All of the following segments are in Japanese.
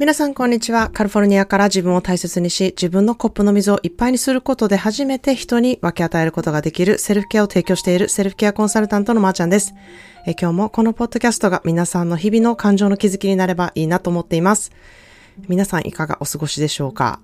皆さんこんにちは。カリフォルニアから自分を大切にし、自分のコップの水をいっぱいにすることで初めて人に分け与えることができるセルフケアを提供しているセルフケアコンサルタントのまーちゃんです。え今日もこのポッドキャストが皆さんの日々の感情の気づきになればいいなと思っています。皆さんいかがお過ごしでしょうか？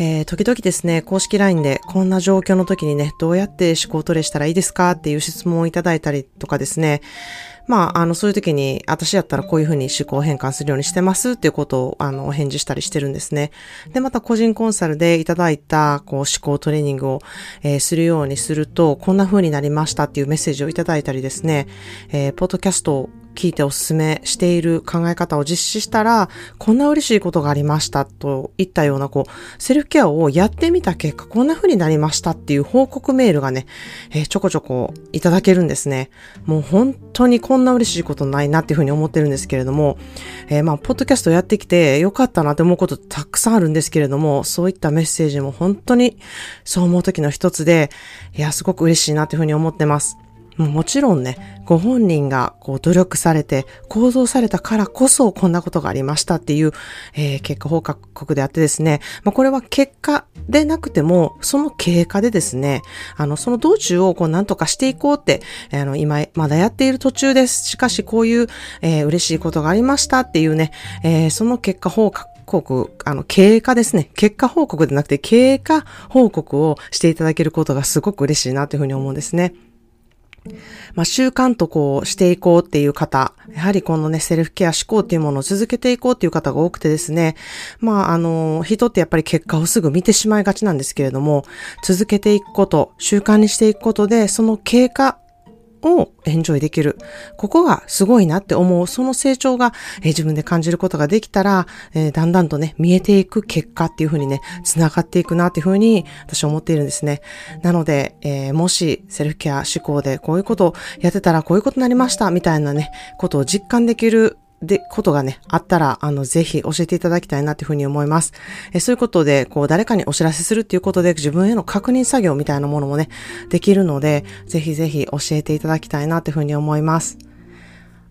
えー、時々ですね、公式 LINE でこんな状況の時にね、どうやって思考トレしたらいいですかっていう質問をいただいたりとかですね、まあ、あの、そういう時に、私やったらこういうふうに思考変換するようにしてますっていうことを、あの、お返事したりしてるんですね。で、また個人コンサルでいただいた、こう、思考トレーニングを、えー、するようにすると、こんな風になりましたっていうメッセージをいただいたりですね、えー、ポッドキャスト聞いておすすめしている考え方を実施したら、こんな嬉しいことがありましたといったような、こう、セルフケアをやってみた結果、こんな風になりましたっていう報告メールがね、えー、ちょこちょこいただけるんですね。もう本当にこんな嬉しいことないなっていう風に思ってるんですけれども、えー、まあ、ポッドキャストやってきてよかったなって思うことたくさんあるんですけれども、そういったメッセージも本当にそう思う時の一つで、いや、すごく嬉しいなっていう風に思ってます。もちろんね、ご本人がこう努力されて行動されたからこそこんなことがありましたっていう、えー、結果報告であってですね、まあ、これは結果でなくても、その経過でですね、あの、その道中をこう何とかしていこうって、あの、今、まだやっている途中です。しかしこういう、えー、嬉しいことがありましたっていうね、えー、その結果報告あの、経過ですね。結果報告でなくて、経過報告をしていただけることがすごく嬉しいなというふうに思うんですね。まあ、習慣とこうしていこうっていう方、やはりこのね、セルフケア思考っていうものを続けていこうっていう方が多くてですね、まあ、あの、人ってやっぱり結果をすぐ見てしまいがちなんですけれども、続けていくこと、習慣にしていくことで、その経過をエンジョイできる。ここがすごいなって思う。その成長が、えー、自分で感じることができたら、えー、だんだんとね、見えていく結果っていうふうにね、繋がっていくなっていうふうに私は思っているんですね。なので、えー、もしセルフケア思考でこういうことをやってたらこういうことになりましたみたいなね、ことを実感できるで、ことがね、あったら、あの、ぜひ教えていただきたいなというふうに思います。えそういうことで、こう、誰かにお知らせするっていうことで、自分への確認作業みたいなものもね、できるので、ぜひぜひ教えていただきたいなというふうに思います。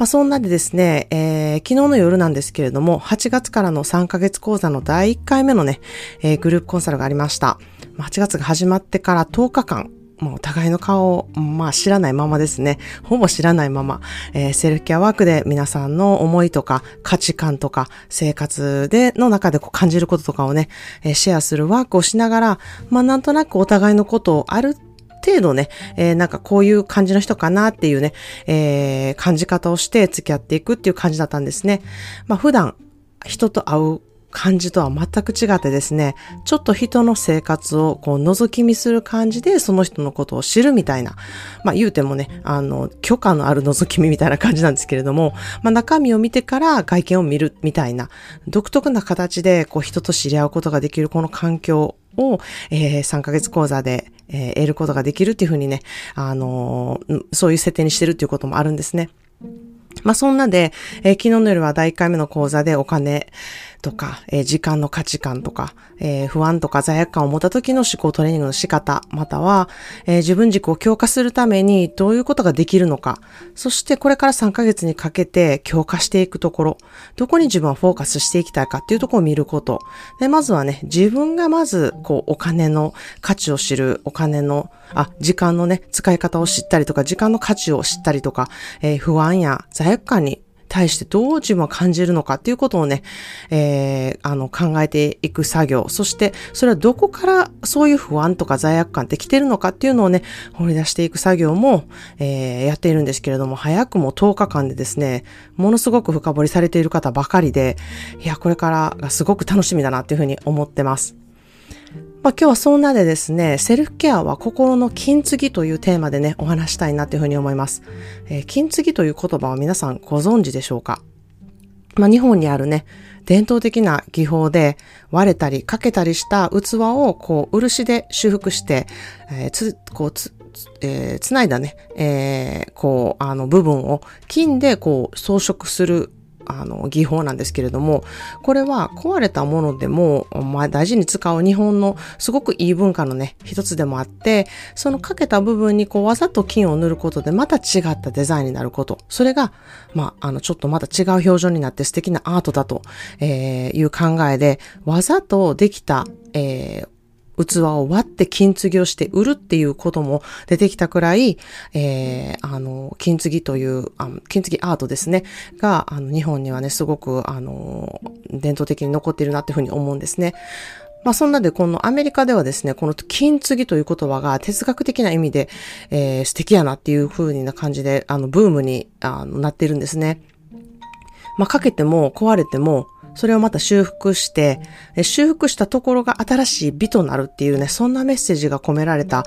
まあ、そんなでですね、えー、昨日の夜なんですけれども、8月からの3ヶ月講座の第1回目のね、えー、グループコンサルがありました。8月が始まってから10日間、もうお互いの顔を、まあ知らないままですね。ほぼ知らないまま、えー、セルフケアワークで皆さんの思いとか価値観とか生活での中でこう感じることとかをね、えー、シェアするワークをしながら、まあなんとなくお互いのことをある程度ね、えー、なんかこういう感じの人かなっていうね、えー、感じ方をして付き合っていくっていう感じだったんですね。まあ普段人と会う感じとは全く違ってですね、ちょっと人の生活をこう覗き見する感じでその人のことを知るみたいな、まあ言うてもね、あの、許可のある覗き見みたいな感じなんですけれども、まあ中身を見てから外見を見るみたいな、独特な形でこう人と知り合うことができるこの環境を、えー、3ヶ月講座で、えー、得ることができるっていうふうにね、あのー、そういう設定にしてるっていうこともあるんですね。まあそんなで、えー、昨日の夜は第1回目の講座でお金、とか、えー、時間の価値観とか、えー、不安とか罪悪感を持った時の思考トレーニングの仕方、または、えー、自分軸を強化するためにどういうことができるのか、そしてこれから3ヶ月にかけて強化していくところ、どこに自分はフォーカスしていきたいかっていうところを見ること。で、まずはね、自分がまず、こう、お金の価値を知る、お金の、あ、時間のね、使い方を知ったりとか、時間の価値を知ったりとか、えー、不安や罪悪感に対してどう自分は感じるのかっていうことをね、えー、あの、考えていく作業。そして、それはどこからそういう不安とか罪悪感って来てるのかっていうのをね、掘り出していく作業も、えー、やっているんですけれども、早くも10日間でですね、ものすごく深掘りされている方ばかりで、いや、これからがすごく楽しみだなっていうふうに思ってます。まあ、今日はそんなでですね、セルフケアは心の金継ぎというテーマでね、お話したいなというふうに思います。えー、金継ぎという言葉は皆さんご存知でしょうか？まあ、日本にあるね、伝統的な技法で割れたり欠けたりした器をこう漆で修復して、えー、つ、こうつ、えー、つないだね、えー、こう、あの部分を金でこう装飾するあの、技法なんですけれども、これは壊れたものでも、まあ、大事に使う日本のすごくいい文化のね、一つでもあって、そのかけた部分にこうわざと金を塗ることでまた違ったデザインになること。それが、まあ、あの、ちょっとまた違う表情になって素敵なアートだと、えー、いう考えで、わざとできた、えー、器を割って金継ぎをして売るっていうことも出てきたくらい、えー、あの、金継ぎという、あ金継ぎアートですね、が、あの、日本にはね、すごく、あの、伝統的に残っているなっていうふうに思うんですね。まあそんなでこのアメリカではですね、この金継ぎという言葉が哲学的な意味で、えー、素敵やなっていう風な感じで、あの、ブームにあのなっているんですね。まあかけても壊れても、それをまた修復して、修復したところが新しい美となるっていうね、そんなメッセージが込められた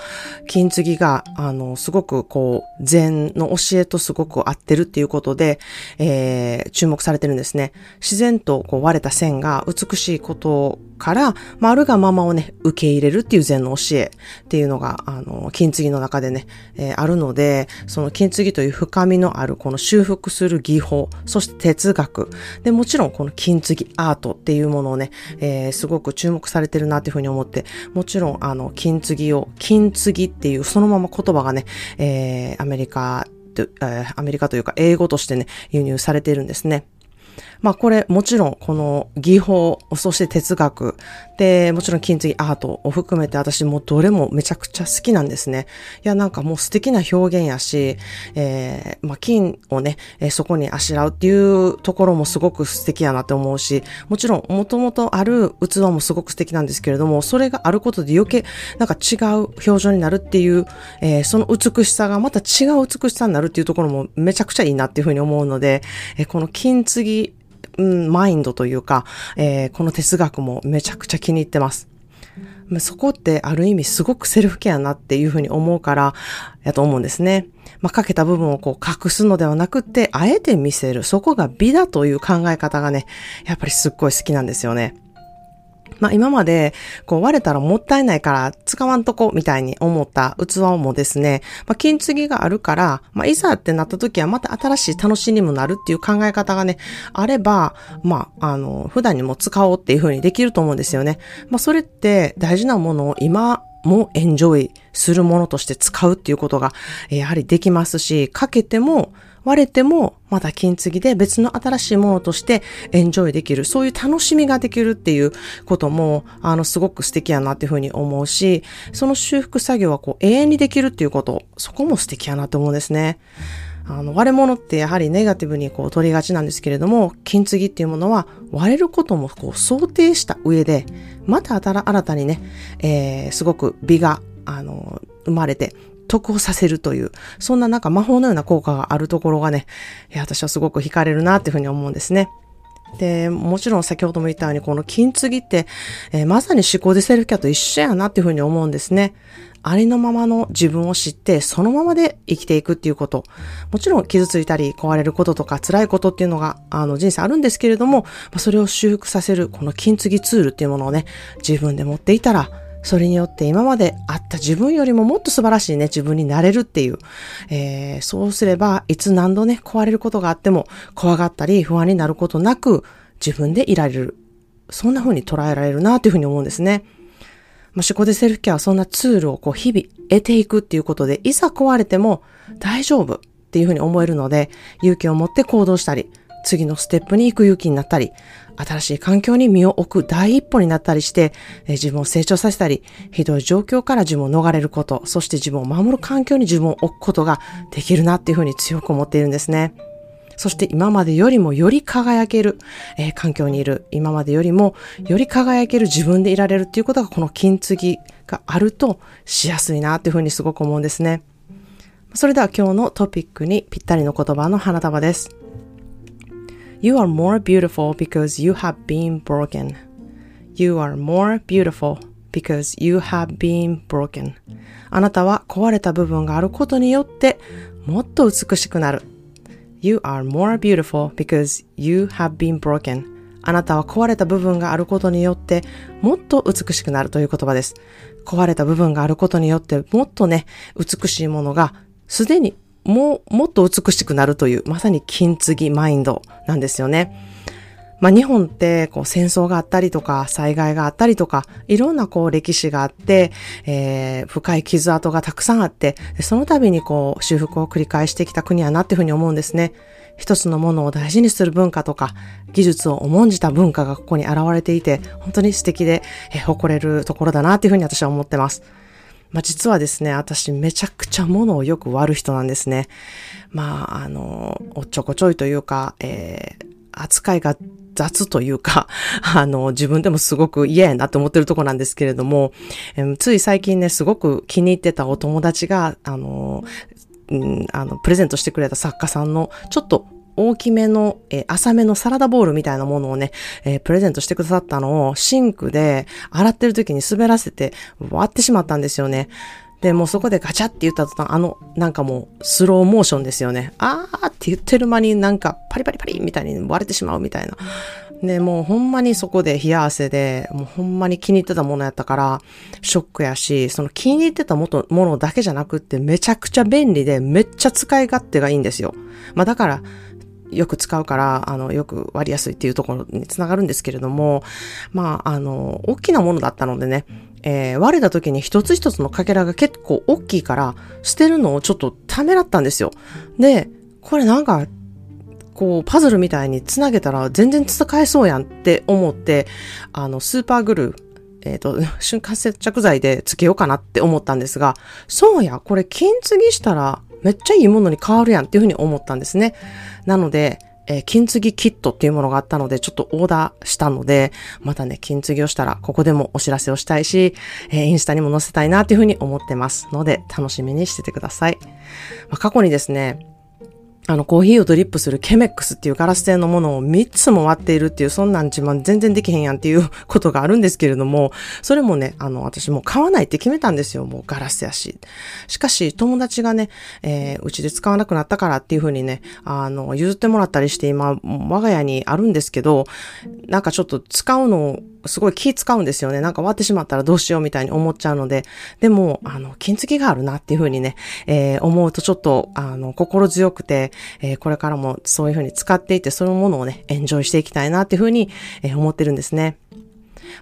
金継ぎが、あの、すごくこう、禅の教えとすごく合ってるっていうことで、えー、注目されてるんですね。自然とこう割れた線が美しいことから、まあ、あるがままをね、受け入れるっていう禅の教えっていうのが、あの、金継ぎの中でね、えー、あるので、その金継ぎという深みのあるこの修復する技法、そして哲学、で、もちろんこの金継ぎアートっていうものをね、えー、すごく注目されてるなっていうふうに思って、もちろんあの、金継ぎを、金継ぎっていうそのまま言葉がね、えー、アメリカ、アメリカというか英語としてね、輸入されているんですね。まあこれもちろんこの技法、そして哲学、で、もちろん金継ぎアートを含めて私もどれもめちゃくちゃ好きなんですね。いやなんかもう素敵な表現やし、えー、まあ金をね、えー、そこにあしらうっていうところもすごく素敵やなって思うし、もちろんもともとある器もすごく素敵なんですけれども、それがあることで余計なんか違う表情になるっていう、えー、その美しさがまた違う美しさになるっていうところもめちゃくちゃいいなっていうふうに思うので、えー、この金継ぎうん、マインドというか、えー、この哲学もめちゃくちゃ気に入ってます。そこってある意味すごくセルフケアなっていうふうに思うから、やと思うんですね。まあ、かけた部分をこう隠すのではなくって、あえて見せる。そこが美だという考え方がね、やっぱりすっごい好きなんですよね。まあ今まで、こう割れたらもったいないから使わんとこみたいに思った器もですね、まあ金継ぎがあるから、まあいざってなった時はまた新しい楽しみにもなるっていう考え方がね、あれば、まあ、あの、普段にも使おうっていう風にできると思うんですよね。まあそれって大事なものを今もエンジョイするものとして使うっていうことが、やはりできますし、かけても、割れてもまた金継ぎで別の新しいものとしてエンジョイできる。そういう楽しみができるっていうことも、あの、すごく素敵やなっていうふうに思うし、その修復作業はこう永遠にできるっていうこと、そこも素敵やなと思うんですね。あの、割れ物ってやはりネガティブにこう取りがちなんですけれども、金継ぎっていうものは割れることもこう想定した上で、また新たにね、えー、すごく美が、あの、生まれて、得をさせるという、そんななんか魔法のような効果があるところがね、私はすごく惹かれるなっていうふうに思うんですね。で、もちろん先ほども言ったように、この金継ぎって、えー、まさに思考でセルフキャと一緒やなっていうふうに思うんですね。ありのままの自分を知って、そのままで生きていくっていうこと。もちろん傷ついたり壊れることとか辛いことっていうのが、あの人生あるんですけれども、それを修復させる、この金継ぎツールっていうものをね、自分で持っていたら、それによって今まであった自分よりももっと素晴らしいね、自分になれるっていう。えー、そうすれば、いつ何度ね、壊れることがあっても、怖がったり不安になることなく、自分でいられる。そんな風に捉えられるなというふうに思うんですね。まあ、思考でセルフケアはそんなツールをこう日々得ていくっていうことで、いざ壊れても大丈夫っていうふうに思えるので、勇気を持って行動したり、次のステップに行く勇気になったり、新しい環境に身を置く第一歩になったりして、自分を成長させたり、ひどい状況から自分を逃れること、そして自分を守る環境に自分を置くことができるなっていうふうに強く思っているんですね。そして今までよりもより輝ける、えー、環境にいる、今までよりもより輝ける自分でいられるっていうことがこの金継ぎがあるとしやすいなっていうふうにすごく思うんですね。それでは今日のトピックにぴったりの言葉の花束です。You are more beautiful because you have been broken. You are more beautiful because you have been broken. あなたは壊れた部分があることによってもっと美しくなる。You are more beautiful because you have been broken. あなたは壊れた部分があることによってもっと美しくなるという言葉です。壊れた部分があることによってもっとね、美しいものがすでにももっと美しくなるという、まさに金継ぎマインドなんですよね。まあ、日本ってこう戦争があったりとか災害があったりとかいろんなこう歴史があって、えー、深い傷跡がたくさんあってその度にこう修復を繰り返してきた国やなっていうふうに思うんですね。一つのものを大事にする文化とか技術を重んじた文化がここに現れていて本当に素敵で、えー、誇れるところだなっていうふうに私は思ってます。まあ、実はですね、私めちゃくちゃ物をよく割る人なんですね。まあ、あの、おっちょこちょいというか、えー、扱いが雑というか、あの、自分でもすごく嫌やなって思ってるとこなんですけれども、つい最近ね、すごく気に入ってたお友達が、あの、うん、あの、プレゼントしてくれた作家さんの、ちょっと大きめの、えー、浅めのサラダボールみたいなものをね、えー、プレゼントしてくださったのをシンクで洗ってる時に滑らせて割ってしまったんですよね。で、もうそこでガチャって言った途端、あの、なんかもう、スローモーションですよね。あーって言ってる間になんか、パリパリパリみたいに割れてしまうみたいな。で、もうほんまにそこで冷や汗で、もうほんまに気に入ってたものやったから、ショックやし、その気に入ってたものだけじゃなくって、めちゃくちゃ便利で、めっちゃ使い勝手がいいんですよ。まあだから、よく使うから、あの、よく割りやすいっていうところにつながるんですけれども、まあ、あの、大きなものだったのでね、えー、割れた時に一つ一つのかけらが結構大きいから、捨てるのをちょっとためらったんですよ。で、これなんか、こう、パズルみたいにつなげたら全然使えそうやんって思って、あの、スーパーグルー、えっ、ー、と、瞬間接着剤でつけようかなって思ったんですが、そうや、これ金継ぎしたらめっちゃいいものに変わるやんっていうふうに思ったんですね。なので、えー、金継ぎキットっていうものがあったので、ちょっとオーダーしたので、またね、金継ぎをしたら、ここでもお知らせをしたいし、えー、インスタにも載せたいなっていうふうに思ってますので、楽しみにしててください。まあ、過去にですね、あの、コーヒーをドリップするケメックスっていうガラス製のものを3つも割っているっていう、そんなん自慢全然できへんやんっていうことがあるんですけれども、それもね、あの、私もう買わないって決めたんですよ。もうガラスやし。しかし、友達がね、えー、うちで使わなくなったからっていうふうにね、あの、譲ってもらったりして今、我が家にあるんですけど、なんかちょっと使うのをすごい気使うんですよね。なんか終わってしまったらどうしようみたいに思っちゃうので、でも、あの、金継ぎがあるなっていうふうにね、えー、思うとちょっと、あの、心強くて、えー、これからもそういうふうに使っていて、そのものをね、エンジョイしていきたいなっていうふうに、えー、思ってるんですね。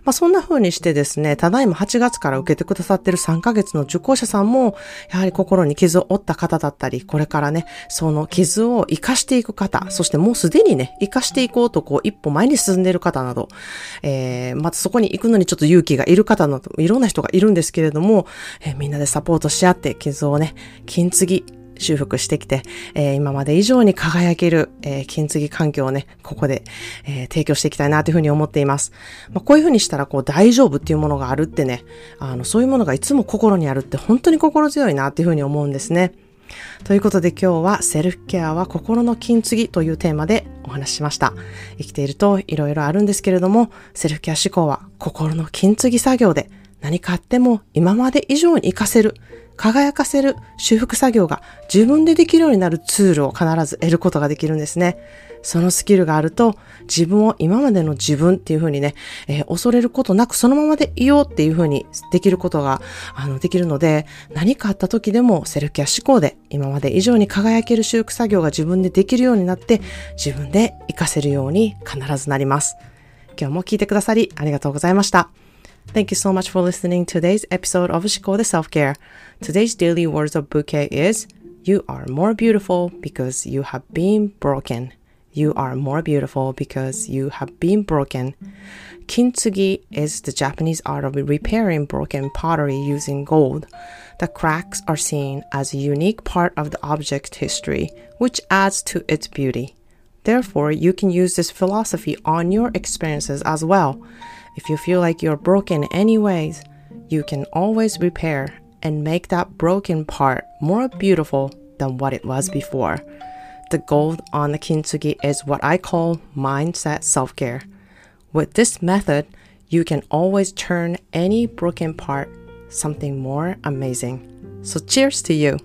まあ、そんな風にしてですね、ただいま8月から受けてくださってる3ヶ月の受講者さんも、やはり心に傷を負った方だったり、これからね、その傷を活かしていく方、そしてもうすでにね、活かしていこうとこう一歩前に進んでいる方など、えー、またそこに行くのにちょっと勇気がいる方など、いろんな人がいるんですけれども、えー、みんなでサポートし合って傷をね、金継ぎ、修復してきて、えー、今まで以上に輝ける、えー、金継ぎ環境をね、ここで、えー、提供していきたいなというふうに思っています。まあ、こういうふうにしたら、こう、大丈夫っていうものがあるってね、あの、そういうものがいつも心にあるって本当に心強いなっていうふうに思うんですね。ということで今日はセルフケアは心の金継ぎというテーマでお話ししました。生きていると色々あるんですけれども、セルフケア思考は心の金継ぎ作業で何かあっても今まで以上に活かせる。輝かせる修復作業が自分でできるようになるツールを必ず得ることができるんですね。そのスキルがあると自分を今までの自分っていうふうにね、えー、恐れることなくそのままでいようっていうふうにできることがあのできるので何かあった時でもセルフケア思考で今まで以上に輝ける修復作業が自分でできるようになって自分で活かせるように必ずなります。今日も聞いてくださりありがとうございました。Thank you so much for listening to today's episode of Shikode Self-Care. Today's daily words of bouquet is You are more beautiful because you have been broken. You are more beautiful because you have been broken. Kintsugi is the Japanese art of repairing broken pottery using gold. The cracks are seen as a unique part of the object's history, which adds to its beauty. Therefore, you can use this philosophy on your experiences as well. If you feel like you're broken anyways, you can always repair and make that broken part more beautiful than what it was before. The gold on the kintsugi is what I call mindset self care. With this method, you can always turn any broken part something more amazing. So, cheers to you!